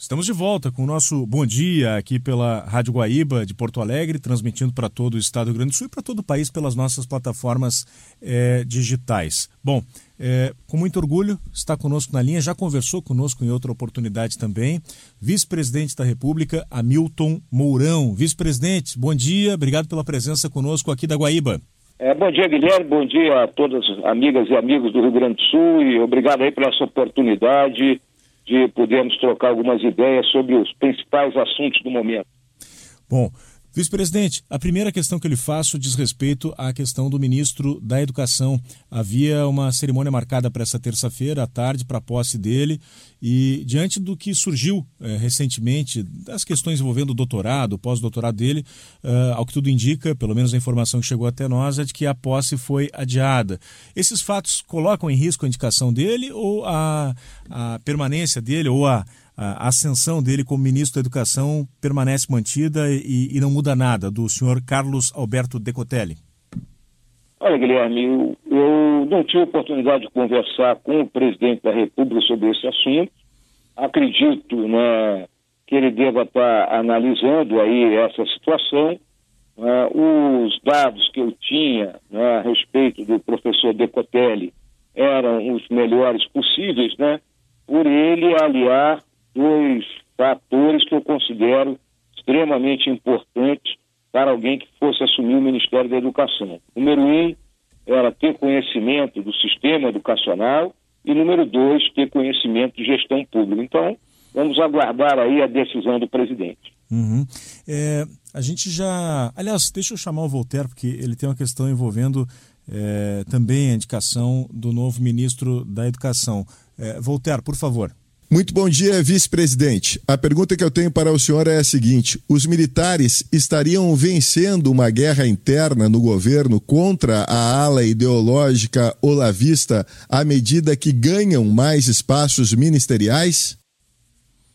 Estamos de volta com o nosso Bom Dia aqui pela Rádio Guaíba de Porto Alegre, transmitindo para todo o estado do Rio Grande do Sul e para todo o país pelas nossas plataformas é, digitais. Bom, é, com muito orgulho, está conosco na linha, já conversou conosco em outra oportunidade também, vice-presidente da República, Hamilton Mourão. Vice-presidente, bom dia, obrigado pela presença conosco aqui da Guaíba. É, bom dia, Guilherme, bom dia a todas as amigas e amigos do Rio Grande do Sul e obrigado aí por essa oportunidade de podermos trocar algumas ideias sobre os principais assuntos do momento. Bom, Vice-presidente, a primeira questão que eu lhe faço diz respeito à questão do ministro da Educação. Havia uma cerimônia marcada para essa terça-feira à tarde para a posse dele e diante do que surgiu é, recentemente, das questões envolvendo o doutorado, o pós-doutorado dele, uh, ao que tudo indica, pelo menos a informação que chegou até nós, é de que a posse foi adiada. Esses fatos colocam em risco a indicação dele ou a, a permanência dele ou a a ascensão dele como ministro da Educação permanece mantida e, e não muda nada, do senhor Carlos Alberto Decotelli? Olha, Guilherme, eu, eu não tive oportunidade de conversar com o presidente da República sobre esse assunto. Acredito né, que ele deva estar analisando aí essa situação. Né, os dados que eu tinha né, a respeito do professor Decotelli eram os melhores possíveis, né? Por ele aliar dois fatores que eu considero extremamente importantes para alguém que fosse assumir o Ministério da Educação. Número um, era ter conhecimento do sistema educacional e número dois, ter conhecimento de gestão pública. Então, vamos aguardar aí a decisão do presidente. Uhum. É, a gente já. Aliás, deixa eu chamar o Voltaire, porque ele tem uma questão envolvendo é, também a indicação do novo ministro da Educação. É, Voltaire, por favor. Muito bom dia, vice-presidente. A pergunta que eu tenho para o senhor é a seguinte: os militares estariam vencendo uma guerra interna no governo contra a ala ideológica olavista à medida que ganham mais espaços ministeriais?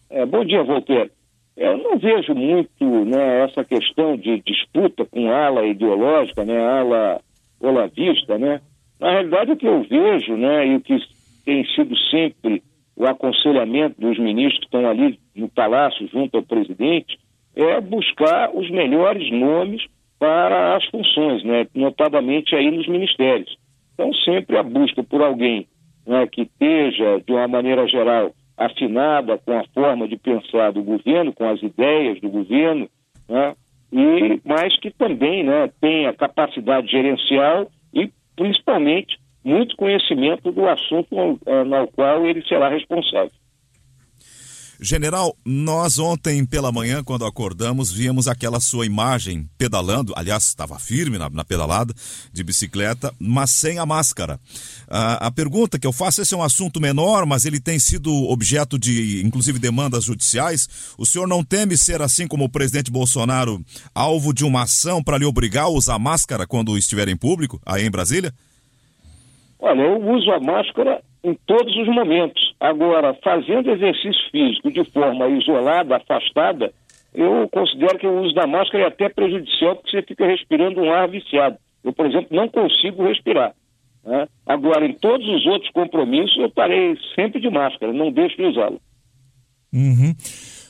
É, bom dia, Voltaire. Eu não vejo muito né, essa questão de disputa com ala ideológica, né, ala olavista. Né? Na realidade, o que eu vejo né, e o que tem sido sempre o aconselhamento dos ministros que estão ali no palácio junto ao presidente é buscar os melhores nomes para as funções, né? notadamente aí nos ministérios. Então, sempre a busca por alguém né, que esteja, de uma maneira geral, afinada com a forma de pensar do governo, com as ideias do governo, né, e, mas que também né, tenha capacidade gerencial e, principalmente, muito conhecimento do assunto uh, no qual ele será responsável. General, nós ontem pela manhã, quando acordamos, víamos aquela sua imagem pedalando, aliás, estava firme na, na, pedalada de bicicleta, mas sem a máscara. Ah, a pergunta que eu faço, esse é um assunto menor, mas ele tem sido objeto de, inclusive, demandas judiciais. O senhor não teme ser, assim como o presidente Bolsonaro, alvo de uma ação para lhe obrigar a usar máscara quando estiver em público, aí em Brasília? Olha, eu uso a máscara em todos os momentos. Agora, fazendo exercício físico de forma isolada, afastada, eu considero que o uso da máscara é até prejudicial porque você fica respirando um ar viciado. Eu, por exemplo, não consigo respirar. Né? Agora, em todos os outros compromissos, eu parei sempre de máscara, não deixo de usá-la. Uhum.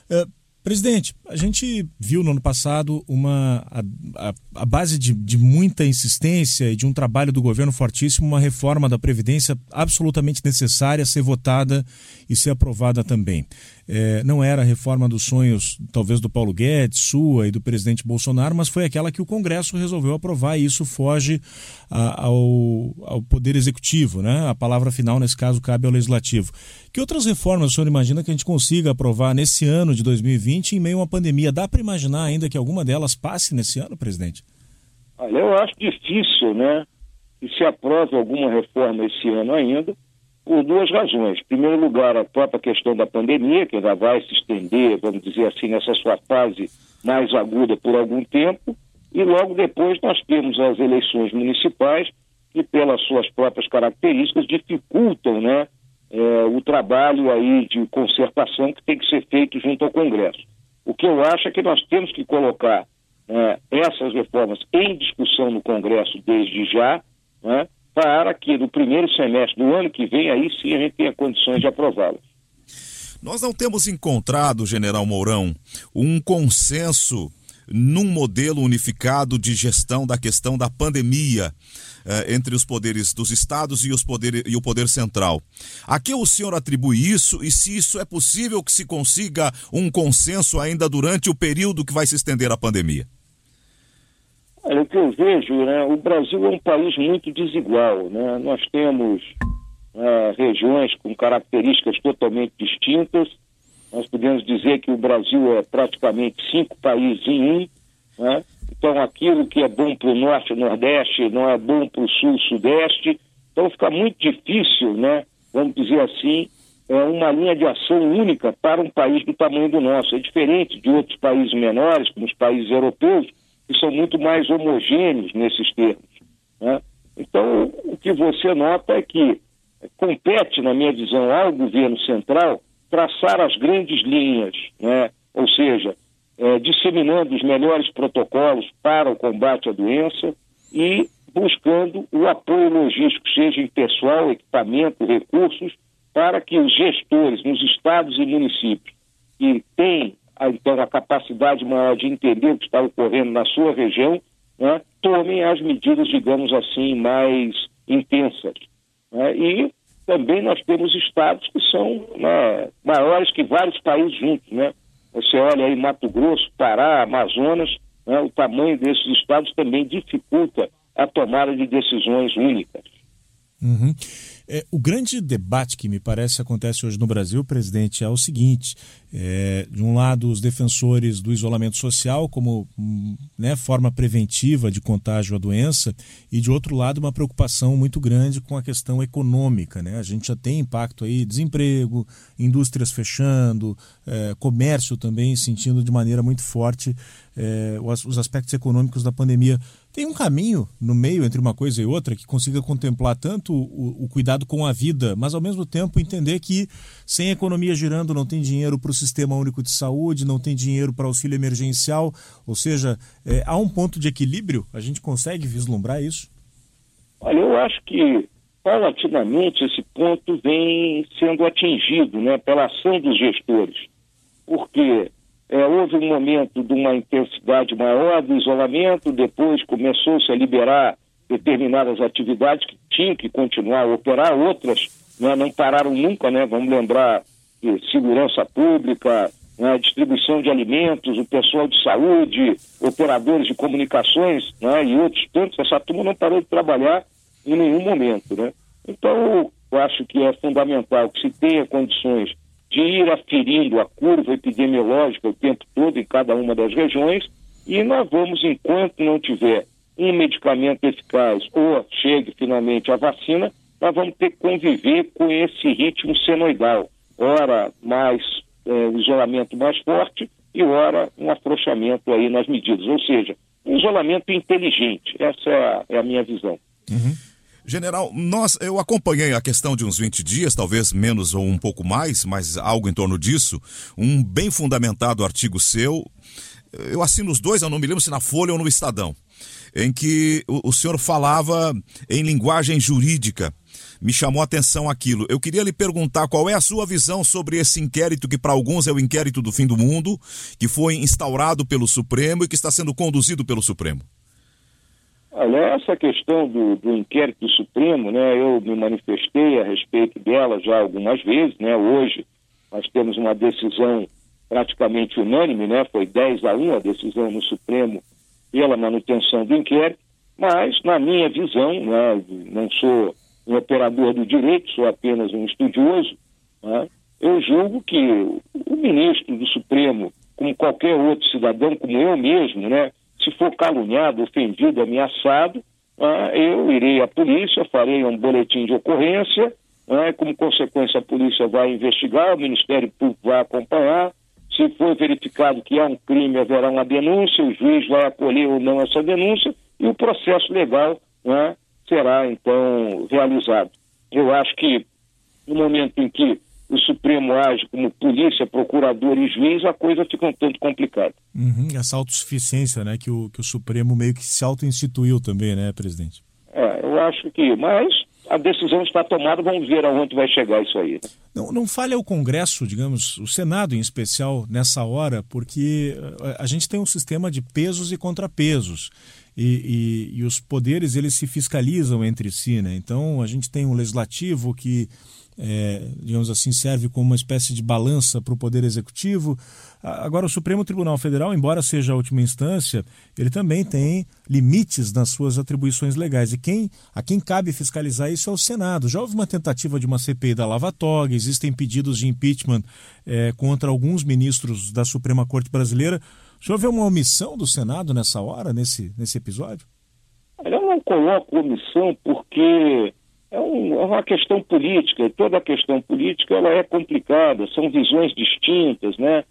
Uh Presidente, a gente viu no ano passado uma a, a, a base de, de, muita insistência e de um trabalho do governo fortíssimo, uma reforma da Previdência absolutamente necessária ser votada e ser aprovada também. É, não era a reforma dos sonhos, talvez, do Paulo Guedes, sua e do presidente Bolsonaro, mas foi aquela que o Congresso resolveu aprovar e isso foge a, ao, ao Poder Executivo, né? A palavra final, nesse caso, cabe ao Legislativo. Que outras reformas o senhor imagina que a gente consiga aprovar nesse ano de 2020 em meio a uma pandemia? Dá para imaginar ainda que alguma delas passe nesse ano, presidente? Olha, eu acho difícil, né? Que se aprove alguma reforma esse ano ainda, por duas razões. Em primeiro lugar, a própria questão da pandemia, que ainda vai se estender, vamos dizer assim, nessa sua fase mais aguda por algum tempo, e logo depois nós temos as eleições municipais, que pelas suas próprias características dificultam né, é, o trabalho aí de concertação que tem que ser feito junto ao Congresso. O que eu acho é que nós temos que colocar é, essas reformas em discussão no Congresso desde já, né, para que no primeiro semestre do ano que vem, aí sim a gente tenha condições de aprová-las. Nós não temos encontrado, General Mourão, um consenso num modelo unificado de gestão da questão da pandemia eh, entre os poderes dos estados e, os poder, e o poder central. A que o senhor atribui isso e se isso é possível que se consiga um consenso ainda durante o período que vai se estender a pandemia? Olha, o que eu vejo, né, o Brasil é um país muito desigual. Né? Nós temos é, regiões com características totalmente distintas. Nós podemos dizer que o Brasil é praticamente cinco países em um. Né? Então, aquilo que é bom para o Norte Nordeste não é bom para o Sul Sudeste. Então, fica muito difícil, né? vamos dizer assim, é uma linha de ação única para um país do tamanho do nosso. É diferente de outros países menores, como os países europeus, que são muito mais homogêneos nesses termos. Né? Então, o que você nota é que compete, na minha visão, ao governo central traçar as grandes linhas, né? ou seja, é, disseminando os melhores protocolos para o combate à doença e buscando o apoio logístico, seja em pessoal, equipamento, recursos, para que os gestores nos estados e municípios que têm então a capacidade maior de entender o que está ocorrendo na sua região, né, tomem as medidas, digamos assim, mais intensas. Né? E também nós temos estados que são né, maiores que vários países juntos. Né? Você olha aí Mato Grosso, Pará, Amazonas, né, o tamanho desses estados também dificulta a tomada de decisões únicas. Uhum. É, o grande debate que me parece acontece hoje no Brasil, presidente, é o seguinte: é, de um lado, os defensores do isolamento social como hum, né, forma preventiva de contágio à doença, e de outro lado, uma preocupação muito grande com a questão econômica. Né? A gente já tem impacto aí, desemprego, indústrias fechando, é, comércio também sentindo de maneira muito forte é, os aspectos econômicos da pandemia. Tem um caminho no meio entre uma coisa e outra que consiga contemplar tanto o, o cuidado com a vida, mas ao mesmo tempo entender que sem economia girando não tem dinheiro para o Sistema Único de Saúde, não tem dinheiro para auxílio emergencial, ou seja, é, há um ponto de equilíbrio? A gente consegue vislumbrar isso? Olha, eu acho que paulatinamente esse ponto vem sendo atingido né, pela ação dos gestores, porque é, houve um momento de uma intensidade maior do isolamento, depois começou-se a liberar determinadas atividades que tinham que continuar a operar, outras né, não pararam nunca, né? Vamos lembrar segurança pública, né, distribuição de alimentos, o pessoal de saúde, operadores de comunicações né, e outros tantos, essa turma não parou de trabalhar em nenhum momento. Né? Então, eu acho que é fundamental que se tenha condições de ir aferindo a curva epidemiológica o tempo todo em cada uma das regiões e nós vamos, enquanto não tiver um medicamento eficaz ou chegue finalmente a vacina, nós vamos ter que conviver com esse ritmo senoidal. Ora, mais é, isolamento mais forte e ora um afrouxamento aí nas medidas. Ou seja, um isolamento inteligente. Essa é a, é a minha visão. Uhum. General, nós, eu acompanhei a questão de uns 20 dias, talvez menos ou um pouco mais, mas algo em torno disso. Um bem fundamentado artigo seu. Eu assino os dois, eu não me lembro se na Folha ou no Estadão, em que o, o senhor falava em linguagem jurídica. Me chamou a atenção aquilo. Eu queria lhe perguntar qual é a sua visão sobre esse inquérito, que para alguns é o inquérito do fim do mundo, que foi instaurado pelo Supremo e que está sendo conduzido pelo Supremo. Olha, essa questão do, do, inquérito do Supremo, né, eu me manifestei a respeito dela já algumas vezes, né, hoje nós temos uma decisão praticamente unânime, né, foi 10 a 1 a decisão no Supremo pela manutenção do inquérito, mas na minha visão, né, não sou um operador do direito, sou apenas um estudioso, né, eu julgo que o ministro do Supremo, como qualquer outro cidadão, como eu mesmo, né, se for caluniado, ofendido, ameaçado, ah, eu irei à polícia, farei um boletim de ocorrência, ah, como consequência a polícia vai investigar, o Ministério Público vai acompanhar, se for verificado que há um crime, haverá uma denúncia, o juiz vai acolher ou não essa denúncia e o processo legal né, será então realizado. Eu acho que no momento em que o Supremo age como polícia, procurador e juiz, a coisa fica um tanto complicada. Uhum, essa autossuficiência né, que, o, que o Supremo meio que se auto-instituiu também, né, presidente? É, eu acho que, mas a decisão está tomada, vamos ver aonde vai chegar isso aí. Né? Não, não falha o Congresso, digamos, o Senado em especial, nessa hora, porque eh, a gente tem um sistema de pesos e contrapesos. E, e, e os poderes eles se fiscalizam entre si, né? Então a gente tem um legislativo que é, digamos assim, serve como uma espécie de balança para o Poder Executivo. Agora, o Supremo Tribunal Federal, embora seja a última instância, ele também tem limites nas suas atribuições legais. E quem, a quem cabe fiscalizar isso é o Senado. Já houve uma tentativa de uma CPI da Lava Toga, existem pedidos de impeachment é, contra alguns ministros da Suprema Corte Brasileira. O senhor vê uma omissão do Senado nessa hora, nesse, nesse episódio? Eu não coloco omissão porque é, um, é uma questão política, e toda a questão política ela é complicada, são visões distintas, né?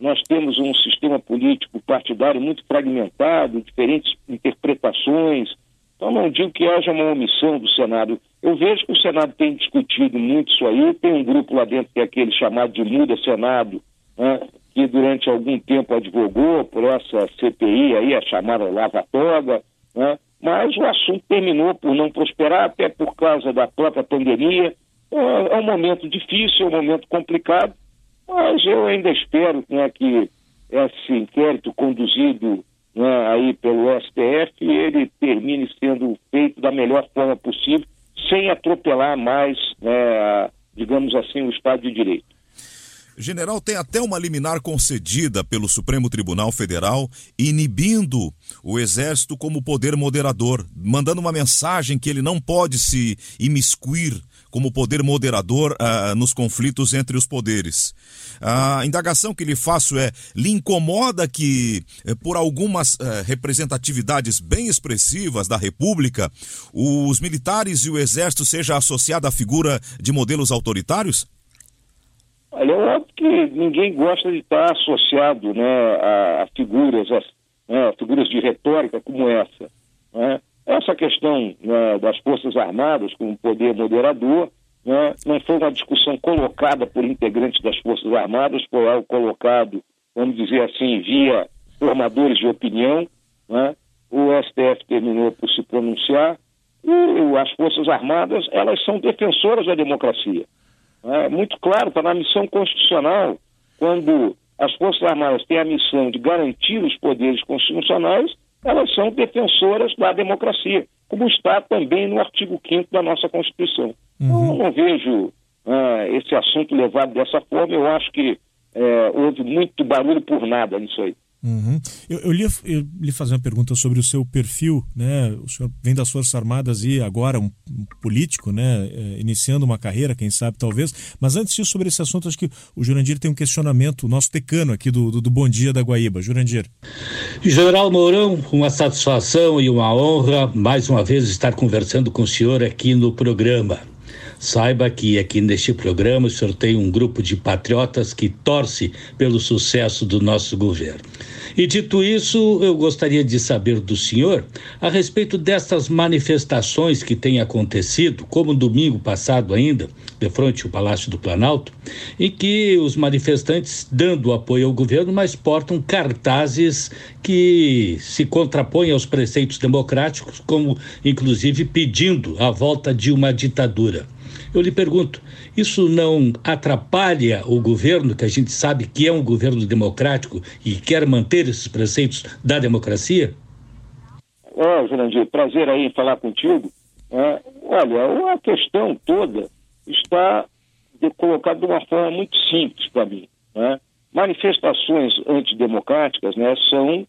Nós temos um sistema político partidário muito fragmentado, diferentes interpretações. Então, não digo que haja uma omissão do Senado. Eu vejo que o Senado tem discutido muito isso aí. Tem um grupo lá dentro que é aquele chamado de Muda Senado, né, que durante algum tempo advogou por essa CPI aí, a chamada Lava Toga, né? mas o assunto terminou por não prosperar, até por causa da própria pandemia. É, é um momento difícil, é um momento complicado, mas eu ainda espero né, que esse inquérito conduzido né, aí pelo STF ele termine sendo feito da melhor forma possível, sem atropelar mais, né, digamos assim, o Estado de Direito. General, tem até uma liminar concedida pelo Supremo Tribunal Federal inibindo o Exército como poder moderador, mandando uma mensagem que ele não pode se imiscuir como poder moderador uh, nos conflitos entre os poderes. A indagação que lhe faço é: lhe incomoda que, eh, por algumas uh, representatividades bem expressivas da República, os militares e o Exército seja associado à figura de modelos autoritários? Olha, é óbvio que ninguém gosta de estar associado né, a, a figuras, a, né, figuras de retórica como essa. Né? Essa questão né, das Forças Armadas como poder moderador né, não foi uma discussão colocada por integrantes das Forças Armadas, foi algo colocado, vamos dizer assim, via formadores de opinião. Né? O STF terminou por se pronunciar e as Forças Armadas, elas são defensoras da democracia. É muito claro, está na missão constitucional, quando as Forças Armadas têm a missão de garantir os poderes constitucionais, elas são defensoras da democracia, como está também no artigo 5 da nossa Constituição. Uhum. Eu não vejo uh, esse assunto levado dessa forma, eu acho que uh, houve muito barulho por nada nisso aí. Uhum. Eu, eu, lhe, eu lhe fazer uma pergunta sobre o seu perfil, né? O senhor vem das Forças Armadas e agora um, um político, né? É, iniciando uma carreira, quem sabe, talvez. Mas antes disso, sobre esse assunto, acho que o Jurandir tem um questionamento, o nosso decano aqui do, do, do Bom Dia da Guaíba. Jurandir. General Mourão, uma satisfação e uma honra mais uma vez estar conversando com o senhor aqui no programa. Saiba que aqui neste programa o senhor tem um grupo de patriotas que torce pelo sucesso do nosso governo. E dito isso, eu gostaria de saber do senhor a respeito dessas manifestações que têm acontecido, como domingo passado ainda, de frente ao Palácio do Planalto, em que os manifestantes dando apoio ao governo, mas portam cartazes que se contrapõem aos preceitos democráticos, como inclusive pedindo a volta de uma ditadura. Eu lhe pergunto, isso não atrapalha o governo, que a gente sabe que é um governo democrático e quer manter esses preceitos da democracia? Oh, Jurandir, prazer aí em falar contigo. É, olha, a questão toda está colocada de uma forma muito simples para mim. Né? Manifestações antidemocráticas né, são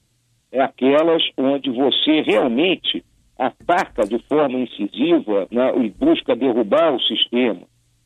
é, aquelas onde você realmente ataca de forma incisiva né, e busca derrubar o sistema.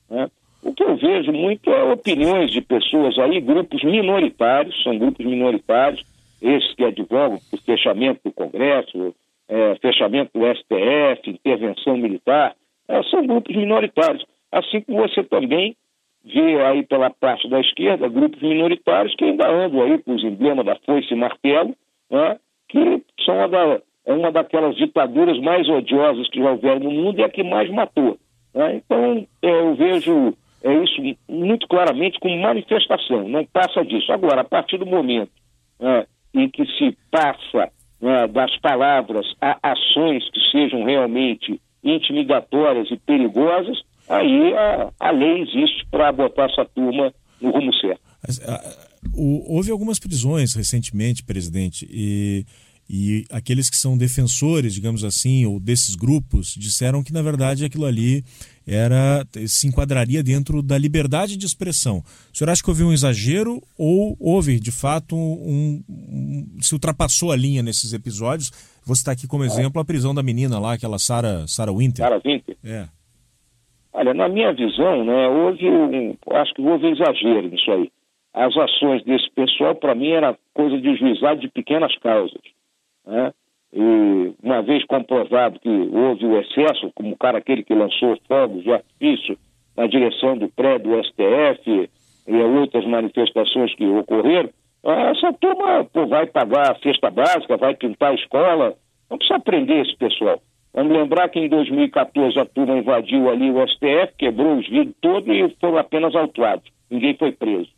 Né? O que eu vejo muito é opiniões de pessoas aí, grupos minoritários, são grupos minoritários, esses que advogam por fechamento do Congresso, é, fechamento do STF, intervenção militar, é, são grupos minoritários. Assim como você também vê aí pela parte da esquerda grupos minoritários que ainda andam aí com os emblemas da foice e martelo, né, que são a da, é uma daquelas ditaduras mais odiosas que já houveram no mundo e a que mais matou. Né? Então, eu vejo é, isso muito claramente como manifestação, não passa disso. Agora, a partir do momento né, em que se passa né, das palavras a ações que sejam realmente intimidatórias e perigosas, aí a, a lei existe para botar essa turma no rumo certo. houve algumas prisões recentemente, presidente, e e aqueles que são defensores, digamos assim, ou desses grupos, disseram que na verdade aquilo ali era se enquadraria dentro da liberdade de expressão. O senhor acha que houve um exagero ou houve de fato um, um se ultrapassou a linha nesses episódios? Vou citar aqui como exemplo a prisão da menina lá, aquela Sarah, Sarah Winter. Sarah Winter. É. Olha, na minha visão, né, houve um, acho que houve um exagero nisso aí. As ações desse pessoal, para mim, era coisa de juizado de pequenas causas. Né? E uma vez comprovado que houve o excesso, como o cara aquele que lançou fogos de artifício na direção do prédio do STF e outras manifestações que ocorreram, essa turma pô, vai pagar a cesta básica, vai pintar a escola, não precisa prender esse pessoal. Vamos lembrar que em 2014 a turma invadiu ali o STF, quebrou os vidros todos e foram apenas autuados. Ninguém foi preso.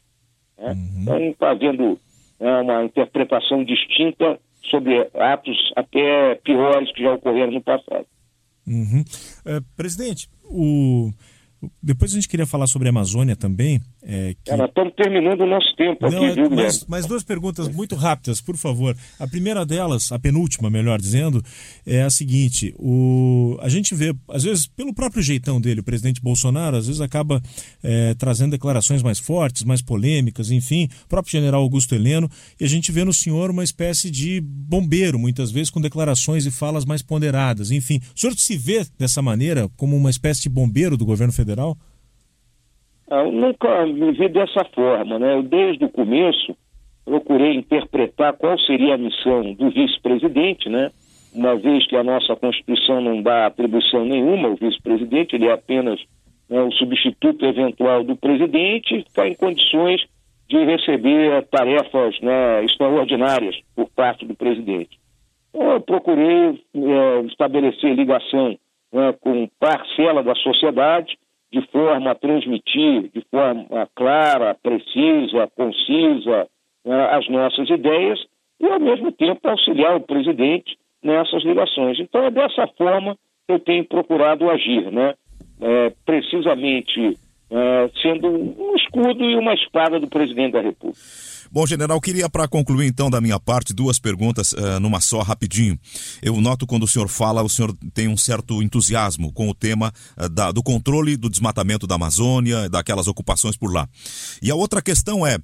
Né? Uhum. Então, fazendo né, uma interpretação distinta sobre atos até piores que já ocorreram no passado. Uhum. Uh, presidente, o depois a gente queria falar sobre a Amazônia também. É, que... é, nós estamos terminando o nosso tempo Não, aqui, viu, mas, mas duas perguntas muito rápidas, por favor. A primeira delas, a penúltima, melhor dizendo, é a seguinte: o... a gente vê, às vezes, pelo próprio jeitão dele, o presidente Bolsonaro, às vezes acaba é, trazendo declarações mais fortes, mais polêmicas, enfim, o próprio general Augusto Heleno, e a gente vê no senhor uma espécie de bombeiro, muitas vezes com declarações e falas mais ponderadas. Enfim, o senhor se vê dessa maneira, como uma espécie de bombeiro do governo federal? Ah, eu nunca me vi dessa forma, né? Eu, desde o começo, procurei interpretar qual seria a missão do vice-presidente, né? Uma vez que a nossa Constituição não dá atribuição nenhuma ao vice-presidente, ele é apenas né, o substituto eventual do presidente está em condições de receber tarefas né, extraordinárias por parte do presidente. Então, eu procurei é, estabelecer ligação né, com parcela da sociedade, de forma a transmitir de forma clara, precisa, concisa né, as nossas ideias e, ao mesmo tempo, auxiliar o presidente nessas ligações. Então, é dessa forma que eu tenho procurado agir, né? É, precisamente é, sendo um escudo e uma espada do presidente da República. Bom, general, queria para concluir então da minha parte duas perguntas uh, numa só, rapidinho. Eu noto quando o senhor fala, o senhor tem um certo entusiasmo com o tema uh, da, do controle do desmatamento da Amazônia, daquelas ocupações por lá. E a outra questão é,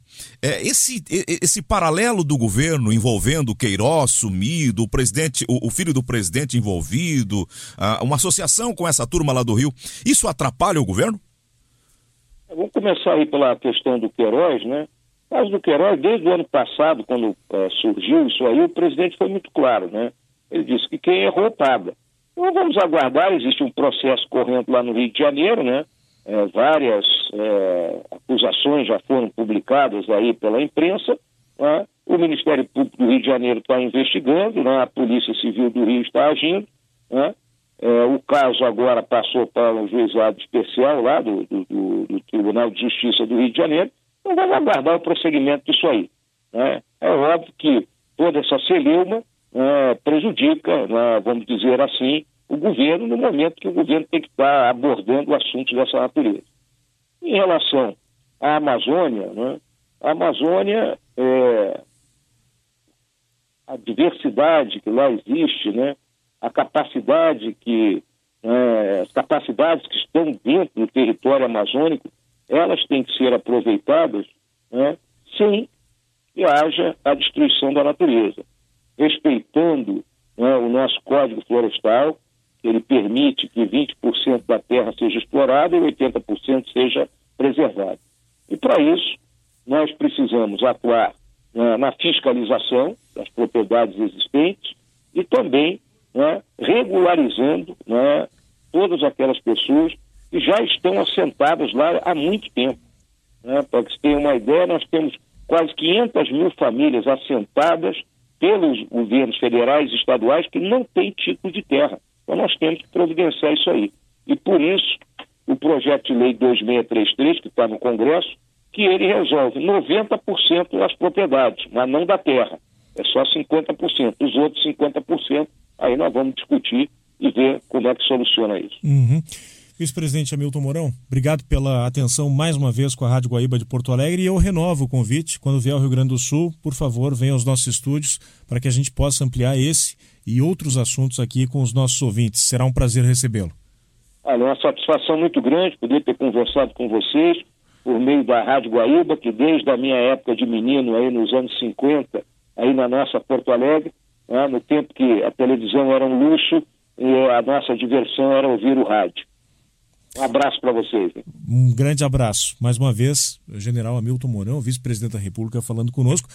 é esse, esse paralelo do governo envolvendo Queiroz sumido, o presidente, o, o filho do presidente envolvido, uh, uma associação com essa turma lá do Rio, isso atrapalha o governo? Vamos começar aí pela questão do Queiroz, né? Caso do Queiroz, desde o ano passado, quando é, surgiu isso aí, o presidente foi muito claro, né? Ele disse que quem errou paga. Então vamos aguardar, existe um processo correndo lá no Rio de Janeiro, né? É, várias é, acusações já foram publicadas aí pela imprensa. Né? O Ministério Público do Rio de Janeiro está investigando, né? a Polícia Civil do Rio está agindo. Né? É, o caso agora passou para um juizado especial lá do, do, do, do Tribunal de Justiça do Rio de Janeiro então vamos aguardar o prosseguimento disso aí. Né? É óbvio que toda essa celeuma né, prejudica, né, vamos dizer assim, o governo no momento que o governo tem que estar abordando assuntos dessa natureza. Em relação à Amazônia, né, a Amazônia, é, a diversidade que lá existe, né, a capacidade que, é, as capacidades que estão dentro do território amazônico elas têm que ser aproveitadas né, sem que haja a destruição da natureza, respeitando né, o nosso Código Florestal, que ele permite que 20% da terra seja explorada e 80% seja preservada. E para isso, nós precisamos atuar né, na fiscalização das propriedades existentes e também né, regularizando né, todas aquelas pessoas que já estão assentadas lá há muito tempo. Né? Para que você tenha uma ideia, nós temos quase 500 mil famílias assentadas pelos governos federais e estaduais que não têm título de terra. Então nós temos que providenciar isso aí. E por isso, o projeto de lei 2633, que está no Congresso, que ele resolve 90% das propriedades, mas não da terra. É só 50%. Os outros 50%, aí nós vamos discutir e ver como é que soluciona isso. Uhum. Vice-presidente Hamilton Mourão, obrigado pela atenção mais uma vez com a Rádio Guaíba de Porto Alegre e eu renovo o convite. Quando vier ao Rio Grande do Sul, por favor, venha aos nossos estúdios para que a gente possa ampliar esse e outros assuntos aqui com os nossos ouvintes. Será um prazer recebê-lo. Olha, é uma satisfação muito grande poder ter conversado com vocês por meio da Rádio Guaíba, que desde a minha época de menino, aí nos anos 50, aí na nossa Porto Alegre, né, no tempo que a televisão era um luxo e a nossa diversão era ouvir o rádio. Um abraço para vocês. Um grande abraço. Mais uma vez, general Hamilton Mourão, vice-presidente da República, falando conosco.